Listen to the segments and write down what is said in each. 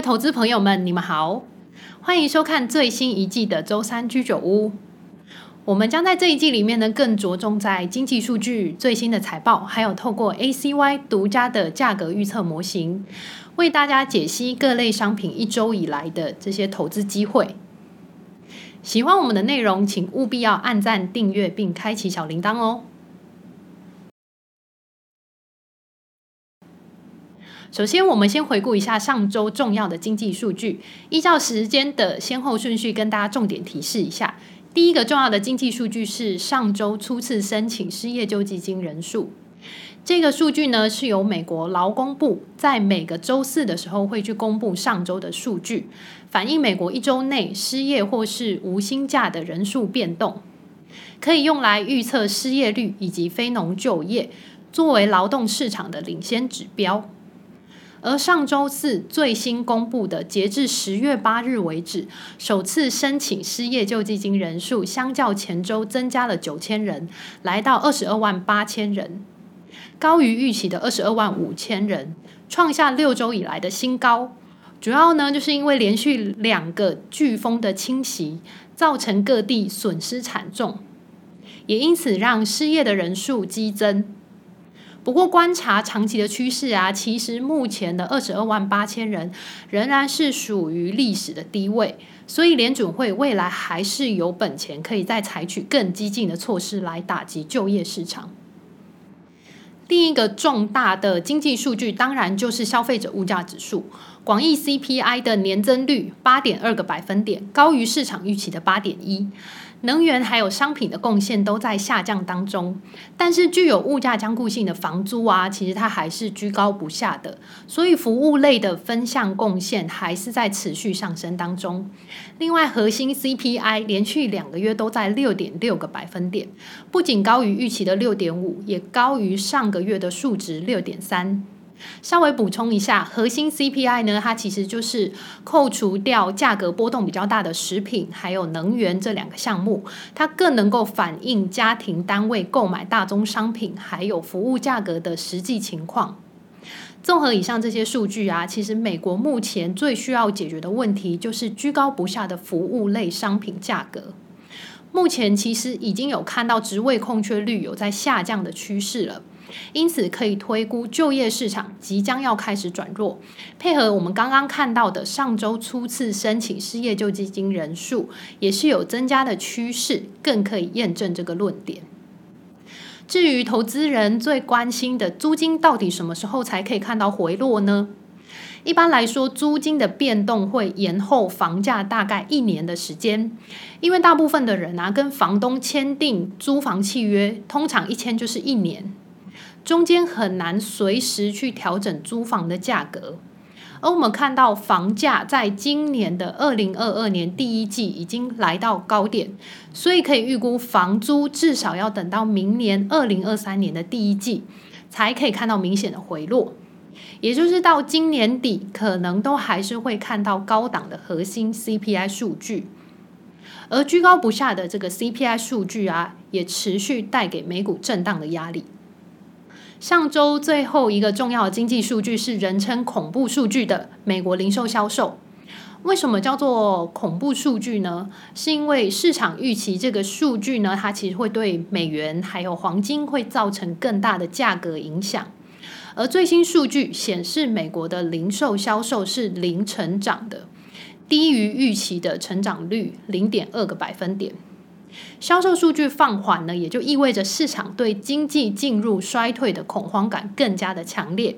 位投资朋友们，你们好，欢迎收看最新一季的周三居酒屋。我们将在这一季里面呢，更着重在经济数据、最新的财报，还有透过 ACY 独家的价格预测模型，为大家解析各类商品一周以来的这些投资机会。喜欢我们的内容，请务必要按赞、订阅并开启小铃铛哦。首先，我们先回顾一下上周重要的经济数据，依照时间的先后顺序，跟大家重点提示一下。第一个重要的经济数据是上周初次申请失业救济金人数。这个数据呢，是由美国劳工部在每个周四的时候会去公布上周的数据，反映美国一周内失业或是无薪假的人数变动，可以用来预测失业率以及非农就业，作为劳动市场的领先指标。而上周四最新公布的，截至十月八日为止，首次申请失业救济金人数，相较前周增加了九千人，来到二十二万八千人，高于预期的二十二万五千人，创下六周以来的新高。主要呢，就是因为连续两个飓风的侵袭，造成各地损失惨重，也因此让失业的人数激增。不过，观察长期的趋势啊，其实目前的二十二万八千人仍然是属于历史的低位，所以联准会未来还是有本钱可以再采取更激进的措施来打击就业市场。另一个重大的经济数据，当然就是消费者物价指数，广义 CPI 的年增率八点二个百分点，高于市场预期的八点一。能源还有商品的贡献都在下降当中，但是具有物价僵固性的房租啊，其实它还是居高不下的，所以服务类的分项贡献还是在持续上升当中。另外，核心 CPI 连续两个月都在六点六个百分点，不仅高于预期的六点五，也高于上个月的数值六点三。稍微补充一下，核心 CPI 呢，它其实就是扣除掉价格波动比较大的食品还有能源这两个项目，它更能够反映家庭单位购买大宗商品还有服务价格的实际情况。综合以上这些数据啊，其实美国目前最需要解决的问题就是居高不下的服务类商品价格。目前其实已经有看到职位空缺率有在下降的趋势了。因此，可以推估就业市场即将要开始转弱，配合我们刚刚看到的上周初次申请失业救济金人数也是有增加的趋势，更可以验证这个论点。至于投资人最关心的租金到底什么时候才可以看到回落呢？一般来说，租金的变动会延后房价大概一年的时间，因为大部分的人啊跟房东签订租房契约，通常一签就是一年。中间很难随时去调整租房的价格，而我们看到房价在今年的二零二二年第一季已经来到高点，所以可以预估房租至少要等到明年二零二三年的第一季才可以看到明显的回落，也就是到今年底可能都还是会看到高档的核心 CPI 数据，而居高不下的这个 CPI 数据啊，也持续带给美股震荡的压力。上周最后一个重要的经济数据是人称“恐怖数据”的美国零售销售。为什么叫做恐怖数据呢？是因为市场预期这个数据呢，它其实会对美元还有黄金会造成更大的价格影响。而最新数据显示，美国的零售销售是零成长的，低于预期的成长率零点二个百分点。销售数据放缓呢，也就意味着市场对经济进入衰退的恐慌感更加的强烈，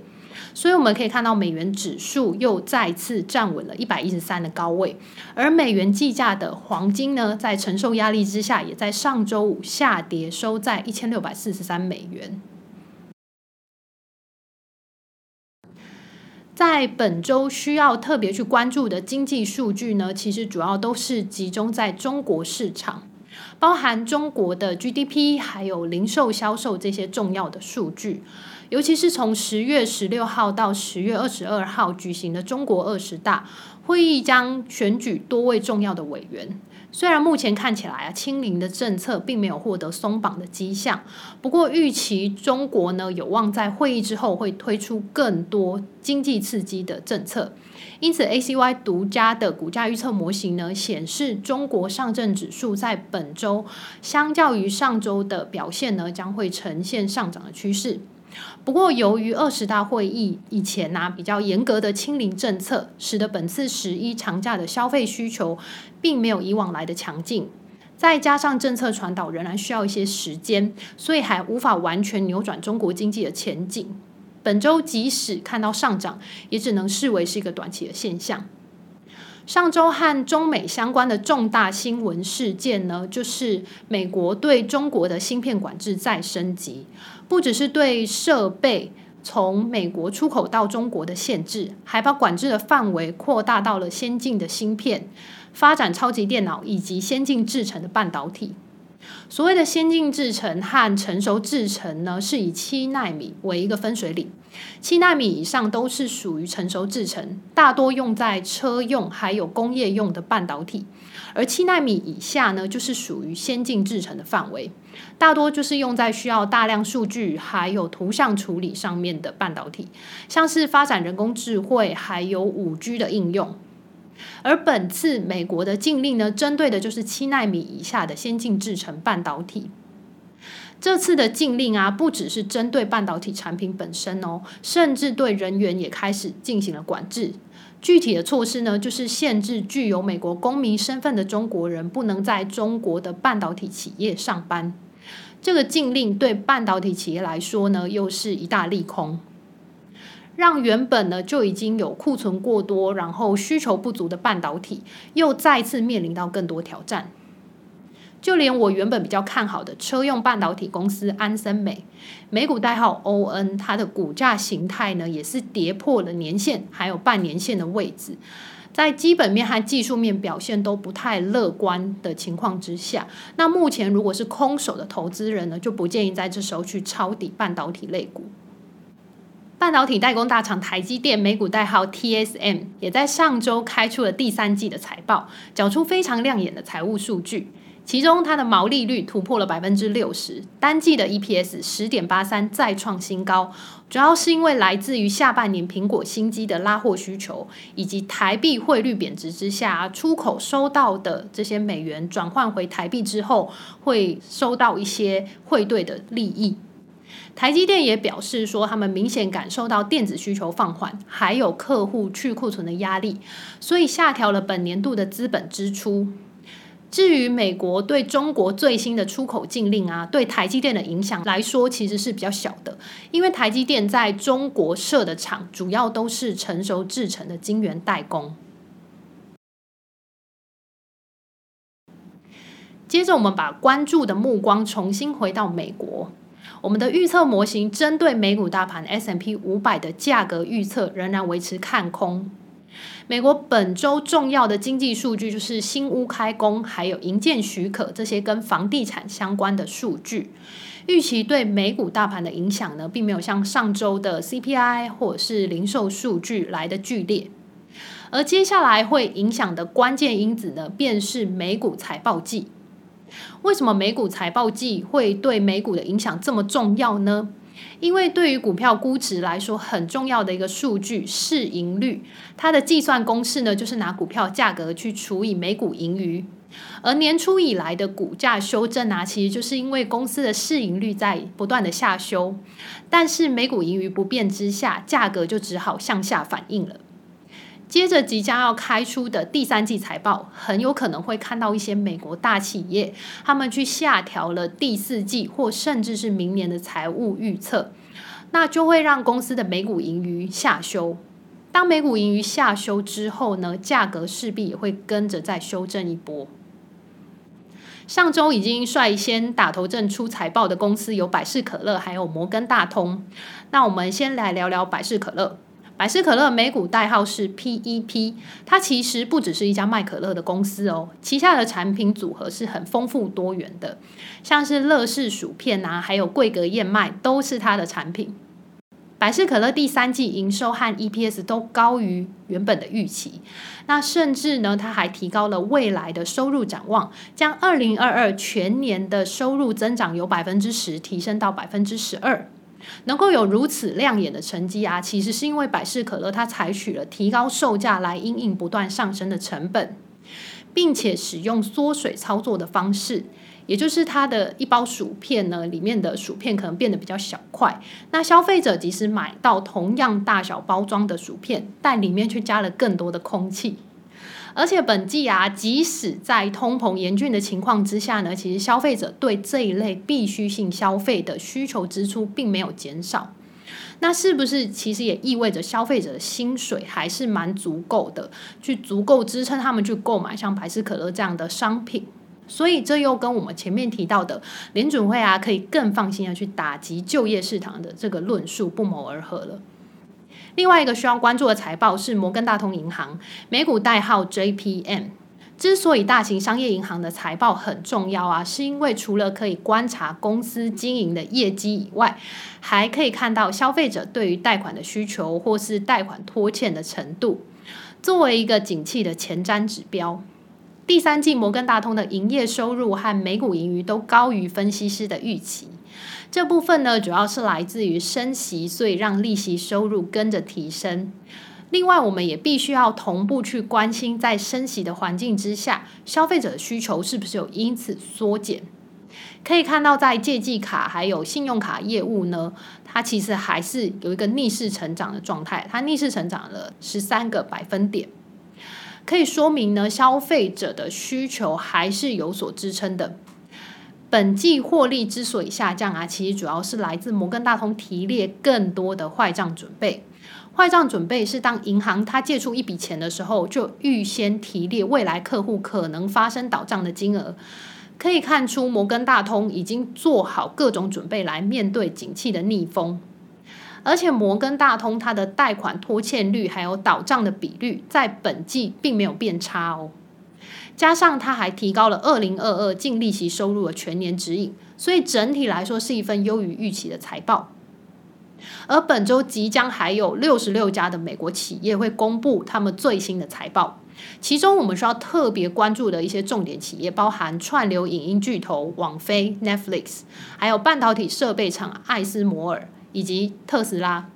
所以我们可以看到美元指数又再次站稳了一百一十三的高位，而美元计价的黄金呢，在承受压力之下，也在上周五下跌，收在一千六百四十三美元。在本周需要特别去关注的经济数据呢，其实主要都是集中在中国市场。包含中国的 GDP，还有零售销售这些重要的数据，尤其是从十月十六号到十月二十二号举行的中国二十大会议，将选举多位重要的委员，虽然目前看起来啊，清零的政策并没有获得松绑的迹象，不过预期中国呢有望在会议之后会推出更多经济刺激的政策，因此 ACY 独家的股价预测模型呢显示，中国上证指数在本周相较于上周的表现呢将会呈现上涨的趋势。不过，由于二十大会议以前呢比较严格的清零政策，使得本次十一长假的消费需求并没有以往来的强劲，再加上政策传导仍然需要一些时间，所以还无法完全扭转中国经济的前景。本周即使看到上涨，也只能视为是一个短期的现象。上周和中美相关的重大新闻事件呢，就是美国对中国的芯片管制再升级。不只是对设备从美国出口到中国的限制，还把管制的范围扩大到了先进的芯片、发展超级电脑以及先进制程的半导体。所谓的先进制程和成熟制程呢，是以七纳米为一个分水岭，七纳米以上都是属于成熟制程，大多用在车用还有工业用的半导体。而七纳米以下呢，就是属于先进制程的范围，大多就是用在需要大量数据还有图像处理上面的半导体，像是发展人工智慧还有五 G 的应用。而本次美国的禁令呢，针对的就是七纳米以下的先进制程半导体。这次的禁令啊，不只是针对半导体产品本身哦，甚至对人员也开始进行了管制。具体的措施呢，就是限制具有美国公民身份的中国人不能在中国的半导体企业上班。这个禁令对半导体企业来说呢，又是一大利空，让原本呢就已经有库存过多，然后需求不足的半导体，又再次面临到更多挑战。就连我原本比较看好的车用半导体公司安森美，美股代号 ON，它的股价形态呢也是跌破了年线还有半年线的位置，在基本面和技术面表现都不太乐观的情况之下，那目前如果是空手的投资人呢，就不建议在这时候去抄底半导体类股。半导体代工大厂台积电，美股代号 TSM，也在上周开出了第三季的财报，缴出非常亮眼的财务数据。其中，它的毛利率突破了百分之六十，单季的 EPS 十点八三再创新高，主要是因为来自于下半年苹果新机的拉货需求，以及台币汇率贬值之下，出口收到的这些美元转换回台币之后，会收到一些汇兑的利益。台积电也表示说，他们明显感受到电子需求放缓，还有客户去库存的压力，所以下调了本年度的资本支出。至于美国对中国最新的出口禁令啊，对台积电的影响来说，其实是比较小的，因为台积电在中国设的厂主要都是成熟制程的晶圆代工。接着，我们把关注的目光重新回到美国，我们的预测模型针对美股大盘 S M P 五百的价格预测仍然维持看空。美国本周重要的经济数据就是新屋开工，还有营建许可这些跟房地产相关的数据。预期对美股大盘的影响呢，并没有像上周的 CPI 或者是零售数据来得剧烈。而接下来会影响的关键因子呢，便是美股财报季。为什么美股财报季会对美股的影响这么重要呢？因为对于股票估值来说，很重要的一个数据市盈率，它的计算公式呢，就是拿股票价格去除以每股盈余。而年初以来的股价修正啊，其实就是因为公司的市盈率在不断的下修，但是每股盈余不变之下，价格就只好向下反应了。接着即将要开出的第三季财报，很有可能会看到一些美国大企业，他们去下调了第四季或甚至是明年的财务预测，那就会让公司的美股盈余下修。当美股盈余下修之后呢，价格势必也会跟着再修正一波。上周已经率先打头阵出财报的公司有百事可乐，还有摩根大通。那我们先来聊聊百事可乐。百事可乐美股代号是 PEP，它其实不只是一家卖可乐的公司哦，旗下的产品组合是很丰富多元的，像是乐事薯片啊，还有桂格燕麦都是它的产品。百事可乐第三季营收和 EPS 都高于原本的预期，那甚至呢，它还提高了未来的收入展望，将二零二二全年的收入增长由百分之十提升到百分之十二。能够有如此亮眼的成绩啊，其实是因为百事可乐它采取了提高售价来因应不断上升的成本，并且使用缩水操作的方式，也就是它的一包薯片呢，里面的薯片可能变得比较小块，那消费者即使买到同样大小包装的薯片，但里面却加了更多的空气。而且本季啊，即使在通膨严峻的情况之下呢，其实消费者对这一类必需性消费的需求支出并没有减少。那是不是其实也意味着消费者的薪水还是蛮足够的，去足够支撑他们去购买像百事可乐这样的商品？所以这又跟我们前面提到的联准会啊，可以更放心的去打击就业市场的这个论述不谋而合了。另外一个需要关注的财报是摩根大通银行，美股代号 JPM。之所以大型商业银行的财报很重要啊，是因为除了可以观察公司经营的业绩以外，还可以看到消费者对于贷款的需求或是贷款拖欠的程度，作为一个景气的前瞻指标。第三季摩根大通的营业收入和每股盈余都高于分析师的预期。这部分呢，主要是来自于升息，所以让利息收入跟着提升。另外，我们也必须要同步去关心，在升息的环境之下，消费者的需求是不是有因此缩减？可以看到，在借记卡还有信用卡业务呢，它其实还是有一个逆势成长的状态，它逆势成长了十三个百分点，可以说明呢，消费者的需求还是有所支撑的。本季获利之所以下降啊，其实主要是来自摩根大通提列更多的坏账准备。坏账准备是当银行它借出一笔钱的时候，就预先提列未来客户可能发生倒账的金额。可以看出，摩根大通已经做好各种准备来面对景气的逆风。而且，摩根大通它的贷款拖欠率还有倒账的比率，在本季并没有变差哦。加上他还提高了二零二二净利息收入的全年指引，所以整体来说是一份优于预期的财报。而本周即将还有六十六家的美国企业会公布他们最新的财报，其中我们需要特别关注的一些重点企业，包含串流影音巨头网飞 Netflix，还有半导体设备厂艾斯摩尔以及特斯拉。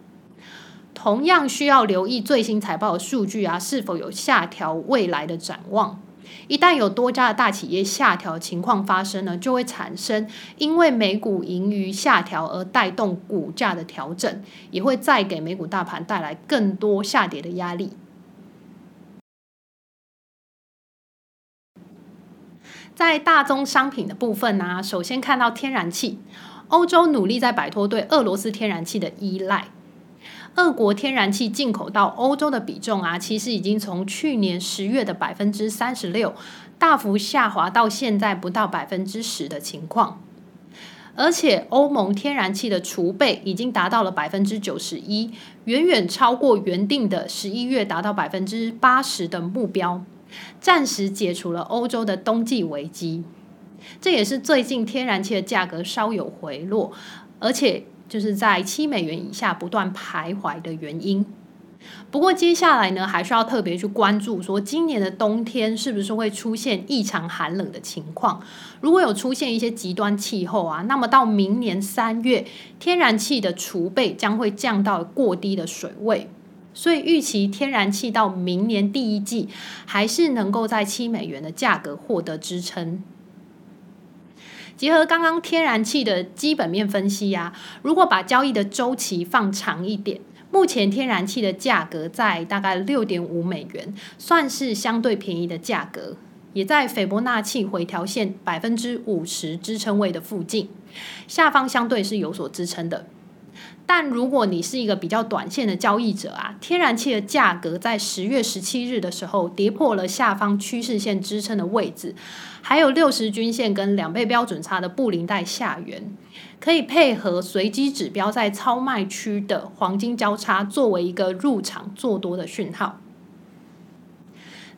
同样需要留意最新财报的数据啊，是否有下调未来的展望。一旦有多家的大企业下调情况发生呢，就会产生因为美股盈余下调而带动股价的调整，也会再给美股大盘带来更多下跌的压力。在大宗商品的部分呢、首先看到天然气，欧洲努力在摆脱对俄罗斯天然气的依赖。俄国天然气进口到欧洲的比重啊，其实已经从去年十月的百分之三十六大幅下滑到现在不到百分之十的情况。而且欧盟天然气的储备已经达到了百分之九十一，远远超过原定的十一月达到百分之八十的目标，暂时解除了欧洲的冬季危机。这也是最近天然气的价格稍有回落，而且。就是在七美元以下不断徘徊的原因。不过接下来呢，还需要特别去关注，说今年的冬天是不是会出现异常寒冷的情况？如果有出现一些极端气候啊，那么到明年三月，天然气的储备将会降到过低的水位。所以预期天然气到明年第一季还是能够在七美元的价格获得支撑。结合刚刚天然气的基本面分析呀、啊，如果把交易的周期放长一点，目前天然气的价格在大概六点五美元，算是相对便宜的价格，也在斐波那契回调线百分之五十支撑位的附近，下方相对是有所支撑的。但如果你是一个比较短线的交易者啊，天然气的价格在十月十七日的时候跌破了下方趋势线支撑的位置，还有六十均线跟两倍标准差的布林带下缘，可以配合随机指标在超卖区的黄金交叉，作为一个入场做多的讯号。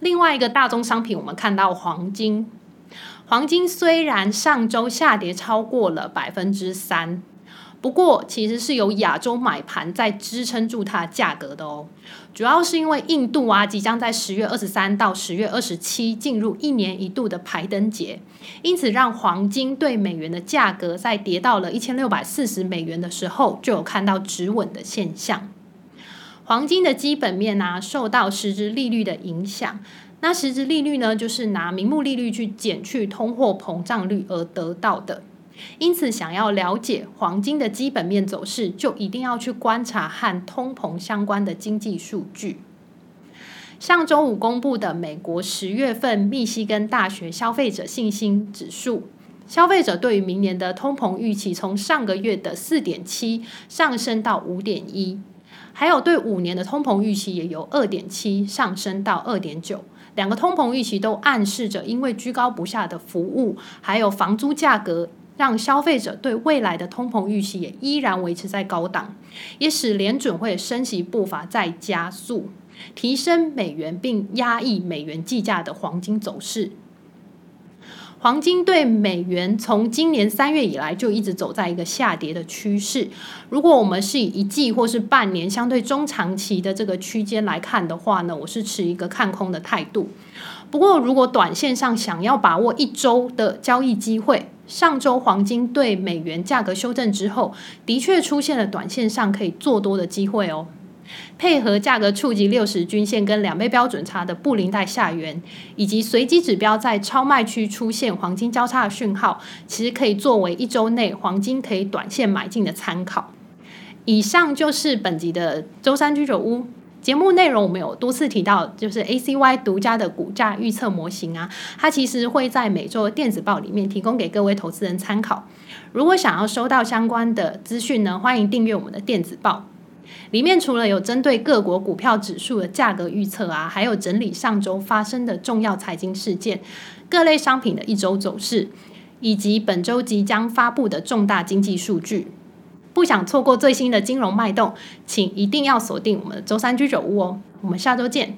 另外一个大宗商品，我们看到黄金，黄金虽然上周下跌超过了百分之三。不过，其实是由亚洲买盘在支撑住它的价格的哦。主要是因为印度啊，即将在十月二十三到十月二十七进入一年一度的排灯节，因此让黄金对美元的价格在跌到了一千六百四十美元的时候，就有看到止稳的现象。黄金的基本面啊，受到实质利率的影响。那实质利率呢，就是拿名目利率去减去通货膨胀率而得到的。因此，想要了解黄金的基本面走势，就一定要去观察和通膨相关的经济数据。上周五公布的美国十月份密西根大学消费者信心指数，消费者对于明年的通膨预期从上个月的四点七上升到五点一，还有对五年的通膨预期也由二点七上升到二点九。两个通膨预期都暗示着，因为居高不下的服务还有房租价格。让消费者对未来的通膨预期也依然维持在高档，也使联准会升息步伐再加速，提升美元并压抑美元计价的黄金走势。黄金对美元从今年三月以来就一直走在一个下跌的趋势。如果我们是以一季或是半年相对中长期的这个区间来看的话呢，我是持一个看空的态度。不过，如果短线上想要把握一周的交易机会，上周黄金对美元价格修正之后，的确出现了短线上可以做多的机会哦。配合价格触及六十均线跟两倍标准差的布林带下缘，以及随机指标在超卖区出现黄金交叉的讯号，其实可以作为一周内黄金可以短线买进的参考。以上就是本集的周三居酒屋。节目内容我们有多次提到，就是 ACY 独家的股价预测模型啊，它其实会在每周的电子报里面提供给各位投资人参考。如果想要收到相关的资讯呢，欢迎订阅我们的电子报。里面除了有针对各国股票指数的价格预测啊，还有整理上周发生的重要财经事件、各类商品的一周走势，以及本周即将发布的重大经济数据。不想错过最新的金融脉动，请一定要锁定我们的周三居酒屋哦！我们下周见。